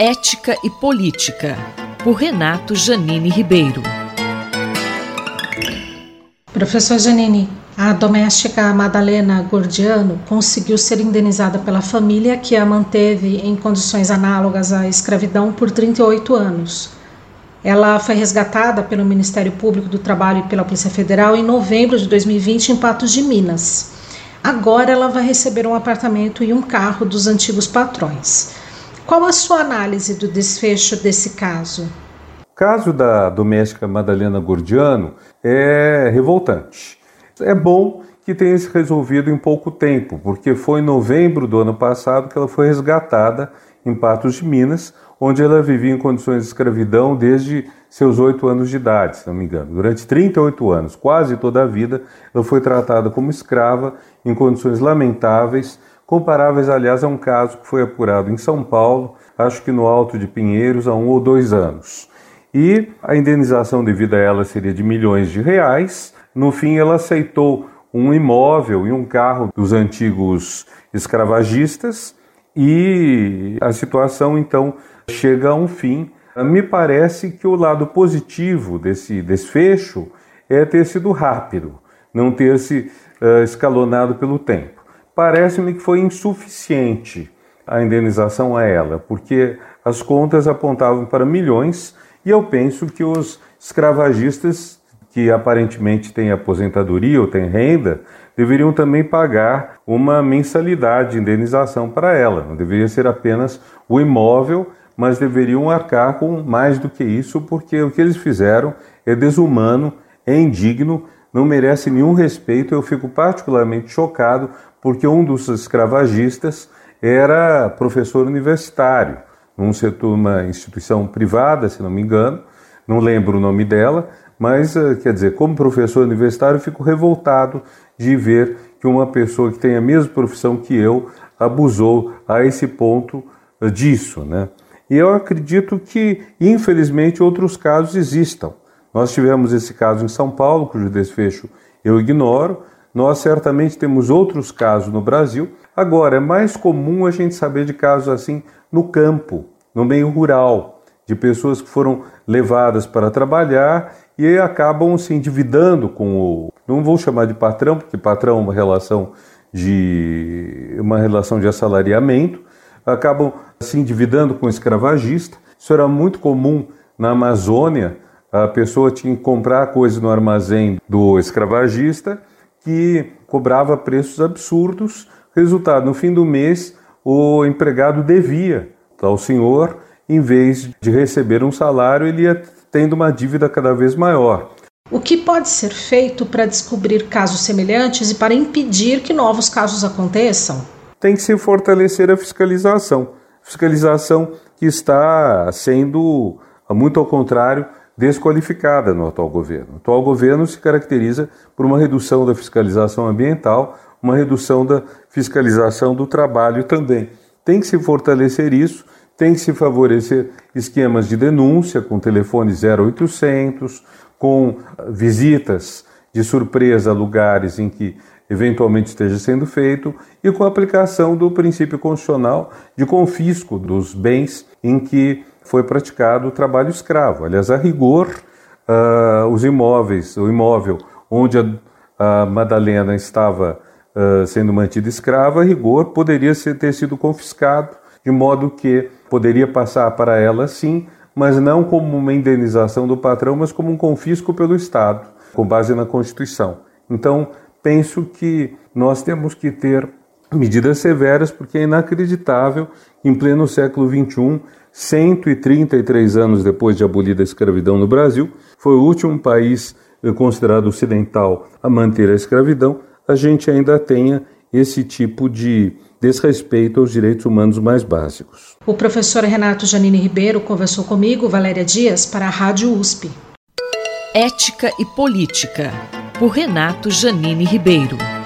Ética e Política, por Renato Janine Ribeiro. Professor Janine, a doméstica Madalena Gordiano conseguiu ser indenizada pela família que a manteve em condições análogas à escravidão por 38 anos. Ela foi resgatada pelo Ministério Público do Trabalho e pela Polícia Federal em novembro de 2020 em Patos de Minas. Agora ela vai receber um apartamento e um carro dos antigos patrões. Qual a sua análise do desfecho desse caso? O caso da doméstica Madalena Gordiano é revoltante. É bom que tenha se resolvido em pouco tempo, porque foi em novembro do ano passado que ela foi resgatada em Patos de Minas, onde ela vivia em condições de escravidão desde seus oito anos de idade, se não me engano. Durante 38 anos, quase toda a vida, ela foi tratada como escrava em condições lamentáveis, comparáveis, aliás, a um caso que foi apurado em São Paulo, acho que no Alto de Pinheiros, há um ou dois anos. E a indenização devida a ela seria de milhões de reais. No fim, ela aceitou um imóvel e um carro dos antigos escravagistas e a situação então chega a um fim. Me parece que o lado positivo desse desfecho é ter sido rápido, não ter se uh, escalonado pelo tempo parece-me que foi insuficiente a indenização a ela, porque as contas apontavam para milhões e eu penso que os escravagistas, que aparentemente têm aposentadoria ou têm renda, deveriam também pagar uma mensalidade de indenização para ela. Não deveria ser apenas o imóvel, mas deveriam arcar com mais do que isso, porque o que eles fizeram é desumano, é indigno, não merece nenhum respeito. Eu fico particularmente chocado porque um dos escravagistas era professor universitário, num setor, uma instituição privada, se não me engano, não lembro o nome dela, mas eh, quer dizer, como professor universitário, fico revoltado de ver que uma pessoa que tem a mesma profissão que eu abusou a esse ponto eh, disso, né? E eu acredito que, infelizmente, outros casos existam. Nós tivemos esse caso em São Paulo, cujo desfecho eu ignoro, nós certamente temos outros casos no Brasil. Agora, é mais comum a gente saber de casos assim no campo, no meio rural, de pessoas que foram levadas para trabalhar e acabam se endividando com o. Não vou chamar de patrão, porque patrão é uma relação de uma relação de assalariamento, acabam se endividando com o escravagista. Isso era muito comum na Amazônia. A pessoa tinha que comprar coisas no armazém do escravagista que cobrava preços absurdos. Resultado, no fim do mês, o empregado devia ao senhor, em vez de receber um salário, ele ia tendo uma dívida cada vez maior. O que pode ser feito para descobrir casos semelhantes e para impedir que novos casos aconteçam? Tem que se fortalecer a fiscalização. Fiscalização que está sendo, muito ao contrário, desqualificada no atual governo. O atual governo se caracteriza por uma redução da fiscalização ambiental, uma redução da fiscalização do trabalho também. Tem que se fortalecer isso, tem que se favorecer esquemas de denúncia com telefone 0800, com visitas de surpresa a lugares em que eventualmente esteja sendo feito e com a aplicação do princípio constitucional de confisco dos bens em que foi praticado o trabalho escravo. Aliás, a rigor, uh, os imóveis, o imóvel onde a, a Madalena estava uh, sendo mantida escrava, a rigor, poderia ser, ter sido confiscado, de modo que poderia passar para ela sim, mas não como uma indenização do patrão, mas como um confisco pelo Estado, com base na Constituição. Então, penso que nós temos que ter medidas severas, porque é inacreditável, em pleno século XXI, 133 anos depois de abolida a escravidão no Brasil, foi o último país eh, considerado ocidental a manter a escravidão, a gente ainda tenha esse tipo de desrespeito aos direitos humanos mais básicos. O professor Renato Janine Ribeiro conversou comigo, Valéria Dias, para a Rádio USP. Ética e Política, por Renato Janine Ribeiro.